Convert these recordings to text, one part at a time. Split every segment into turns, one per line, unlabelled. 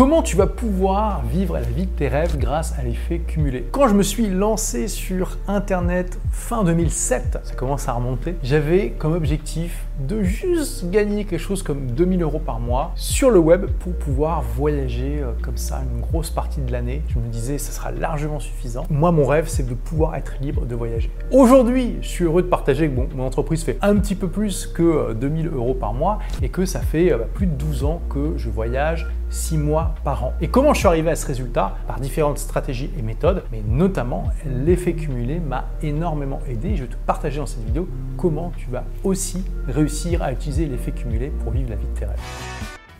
Comment tu vas pouvoir vivre la vie de tes rêves grâce à l'effet cumulé? Quand je me suis lancé sur Internet fin 2007, ça commence à remonter, j'avais comme objectif de juste gagner quelque chose comme 2000 euros par mois sur le web pour pouvoir voyager euh, comme ça une grosse partie de l'année. Je me disais, ça sera largement suffisant. Moi, mon rêve, c'est de pouvoir être libre de voyager. Aujourd'hui, je suis heureux de partager que mon entreprise fait un petit peu plus que 2000 euh, euros par mois et que ça fait euh, bah, plus de 12 ans que je voyage 6 mois par an. Et comment je suis arrivé à ce résultat Par différentes stratégies et méthodes, mais notamment l'effet cumulé m'a énormément aidé. Je vais te partager dans cette vidéo comment tu vas aussi réussir à utiliser l'effet cumulé pour vivre la vie de tes rêves.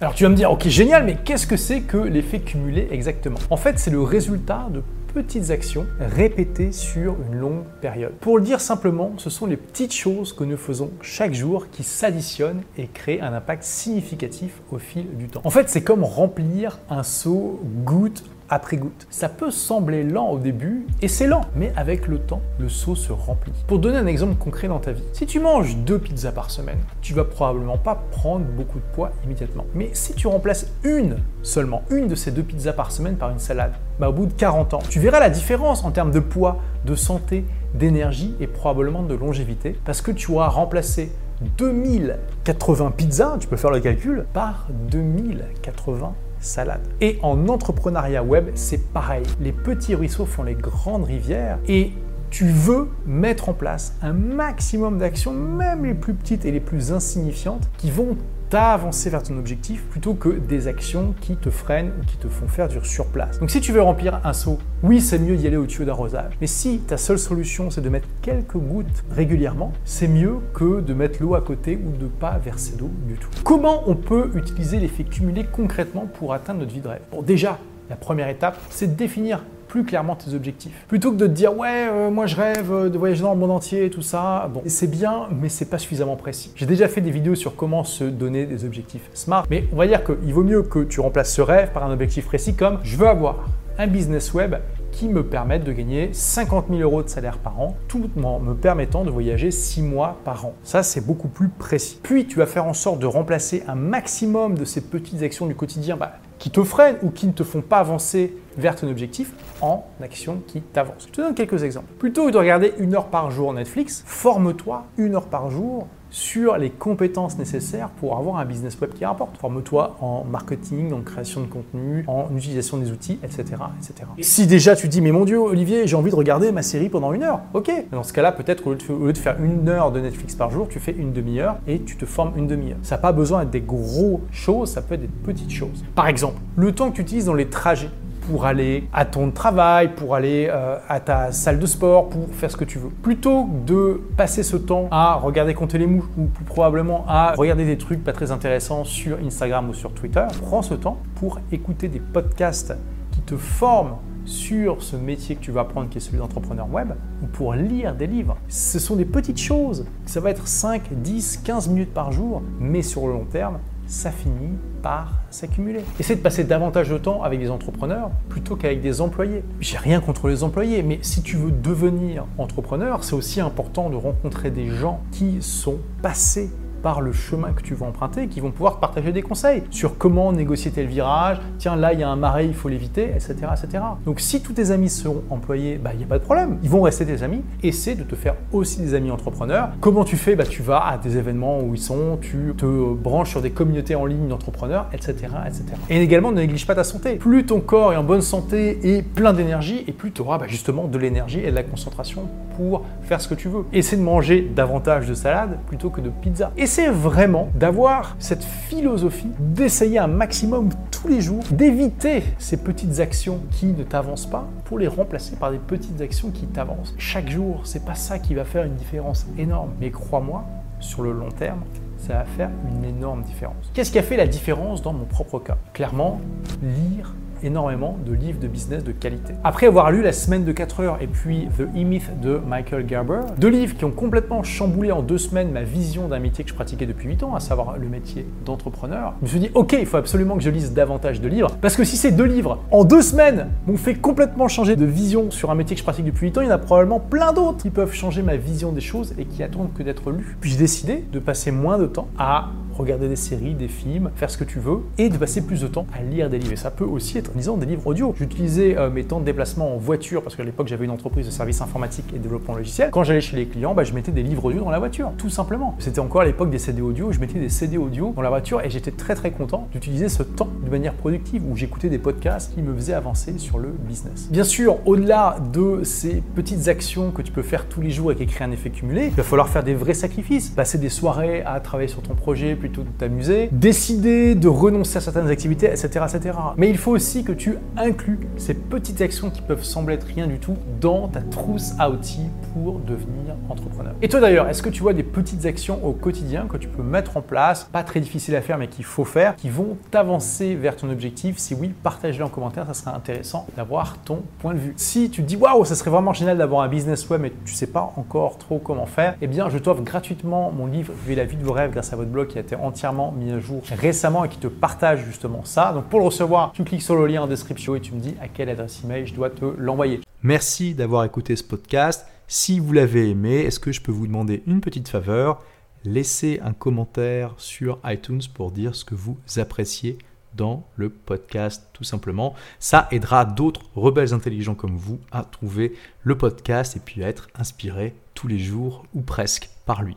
Alors tu vas me dire, ok génial, mais qu'est-ce que c'est que l'effet cumulé exactement? En fait, c'est le résultat de petites actions répétées sur une longue période. Pour le dire simplement, ce sont les petites choses que nous faisons chaque jour qui s'additionnent et créent un impact significatif au fil du temps. En fait, c'est comme remplir un seau goutte après goutte. Ça peut sembler lent au début, et c'est lent, mais avec le temps, le seau se remplit. Pour donner un exemple concret dans ta vie, si tu manges deux pizzas par semaine, tu vas probablement pas prendre beaucoup de poids immédiatement. Mais si tu remplaces une, seulement une de ces deux pizzas par semaine par une salade, bah au bout de 40 ans, tu verras la différence en termes de poids, de santé, d'énergie et probablement de longévité, parce que tu auras remplacé 2080 pizzas, tu peux faire le calcul, par 2080 salade. Et en entrepreneuriat web, c'est pareil. Les petits ruisseaux font les grandes rivières et tu veux mettre en place un maximum d'actions, même les plus petites et les plus insignifiantes, qui vont t'avancer vers ton objectif plutôt que des actions qui te freinent ou qui te font faire du surplace. Donc si tu veux remplir un seau, oui, c'est mieux d'y aller au tuyau d'arrosage. Mais si ta seule solution c'est de mettre quelques gouttes régulièrement, c'est mieux que de mettre l'eau à côté ou de pas verser d'eau du tout. Comment on peut utiliser l'effet cumulé concrètement pour atteindre notre vie de rêve? Bon, déjà, la première étape, c'est de définir plus clairement tes objectifs. Plutôt que de te dire ouais, euh, moi je rêve euh, de voyager dans le monde entier tout ça, bon, c'est bien, mais c'est pas suffisamment précis. J'ai déjà fait des vidéos sur comment se donner des objectifs smart, mais on va dire qu'il vaut mieux que tu remplaces ce rêve par un objectif précis comme je veux avoir un business web qui me permette de gagner 50 000 euros de salaire par an, tout en me permettant de voyager 6 mois par an. Ça, c'est beaucoup plus précis. Puis, tu vas faire en sorte de remplacer un maximum de ces petites actions du quotidien bah, qui te freinent ou qui ne te font pas avancer vers ton objectif en actions qui t'avancent. Je te donne quelques exemples. Plutôt que de regarder une heure par jour Netflix, forme-toi une heure par jour sur les compétences nécessaires pour avoir un business web qui rapporte. Forme-toi en marketing, en création de contenu, en utilisation des outils, etc. etc. si déjà tu dis, mais mon Dieu, Olivier, j'ai envie de regarder ma série pendant une heure, ok. Dans ce cas-là, peut-être au lieu de faire une heure de Netflix par jour, tu fais une demi-heure et tu te formes une demi-heure. Ça n'a pas besoin d'être des gros choses, ça peut être des petites choses. Par exemple, le temps que tu utilises dans les trajets pour aller à ton travail, pour aller euh, à ta salle de sport, pour faire ce que tu veux. Plutôt de passer ce temps à regarder compter les mouches ou plus probablement à regarder des trucs pas très intéressants sur Instagram ou sur Twitter, prends ce temps pour écouter des podcasts qui te forment sur ce métier que tu vas apprendre qui est celui d'entrepreneur web ou pour lire des livres. Ce sont des petites choses. Ça va être 5, 10, 15 minutes par jour, mais sur le long terme, ça finit par s'accumuler. Essaie de passer davantage de temps avec des entrepreneurs plutôt qu'avec des employés. J'ai rien contre les employés, mais si tu veux devenir entrepreneur, c'est aussi important de rencontrer des gens qui sont passés par le chemin que tu vas emprunter qui vont pouvoir te partager des conseils sur comment négocier tel virage, tiens là il y a un marais, il faut l'éviter, etc., etc. Donc si tous tes amis seront employés, bah, il n'y a pas de problème, ils vont rester tes amis. Essaie de te faire aussi des amis entrepreneurs. Comment tu fais? Bah, Tu vas à des événements où ils sont, tu te branches sur des communautés en ligne d'entrepreneurs, etc., etc. Et également ne néglige pas ta santé. Plus ton corps est en bonne santé et plein d'énergie, et plus tu auras bah, justement de l'énergie et de la concentration pour faire ce que tu veux. Essaie de manger davantage de salade plutôt que de pizza c'est vraiment d'avoir cette philosophie d'essayer un maximum tous les jours, d'éviter ces petites actions qui ne t'avancent pas pour les remplacer par des petites actions qui t'avancent. Chaque jour, c'est pas ça qui va faire une différence énorme, mais crois-moi, sur le long terme, ça va faire une énorme différence. Qu'est-ce qui a fait la différence dans mon propre cas? Clairement, lire énormément de livres de business de qualité. Après avoir lu La semaine de 4 heures et puis The E-Myth de Michael Gerber, deux livres qui ont complètement chamboulé en deux semaines ma vision d'un métier que je pratiquais depuis 8 ans, à savoir le métier d'entrepreneur, je me suis dit, ok, il faut absolument que je lise davantage de livres, parce que si ces deux livres, en deux semaines, m'ont fait complètement changer de vision sur un métier que je pratique depuis 8 ans, il y en a probablement plein d'autres qui peuvent changer ma vision des choses et qui attendent que d'être lus. Puis j'ai décidé de passer moins de temps à regarder des séries, des films, faire ce que tu veux, et de passer plus de temps à lire des livres. Et ça peut aussi être en lisant des livres audio. J'utilisais euh, mes temps de déplacement en voiture, parce qu'à l'époque j'avais une entreprise de services informatiques et développement logiciel. Quand j'allais chez les clients, bah, je mettais des livres audio dans la voiture, tout simplement. C'était encore à l'époque des CD audio, je mettais des CD audio dans la voiture et j'étais très très content d'utiliser ce temps de manière productive où j'écoutais des podcasts qui me faisaient avancer sur le business. Bien sûr, au-delà de ces petites actions que tu peux faire tous les jours et qui créent un effet cumulé, il va falloir faire des vrais sacrifices, passer des soirées à travailler sur ton projet plutôt de t'amuser, décider de renoncer à certaines activités, etc., etc. Mais il faut aussi que tu inclues ces petites actions qui peuvent sembler être rien du tout dans ta trousse à outils pour devenir entrepreneur. Et toi d'ailleurs, est-ce que tu vois des petites actions au quotidien que tu peux mettre en place, pas très difficiles à faire mais qu'il faut faire, qui vont t'avancer vers ton objectif? Si oui, partage-les en commentaire, ça serait intéressant d'avoir ton point de vue. Si tu te dis waouh, ça serait vraiment génial d'avoir un business web mais tu sais pas encore trop comment faire, eh bien je t'offre gratuitement mon livre Vivez la vie de vos rêves grâce à votre blog qui a été entièrement mis à jour récemment et qui te partage justement ça. Donc pour le recevoir, tu cliques sur le lien en description et tu me dis à quelle adresse email je dois te l'envoyer.
Merci d'avoir écouté ce podcast. Si vous l'avez aimé, est-ce que je peux vous demander une petite faveur? Laissez un commentaire sur iTunes pour dire ce que vous appréciez dans le podcast tout simplement. Ça aidera d'autres rebelles intelligents comme vous à trouver le podcast et puis à être inspirés tous les jours ou presque par lui.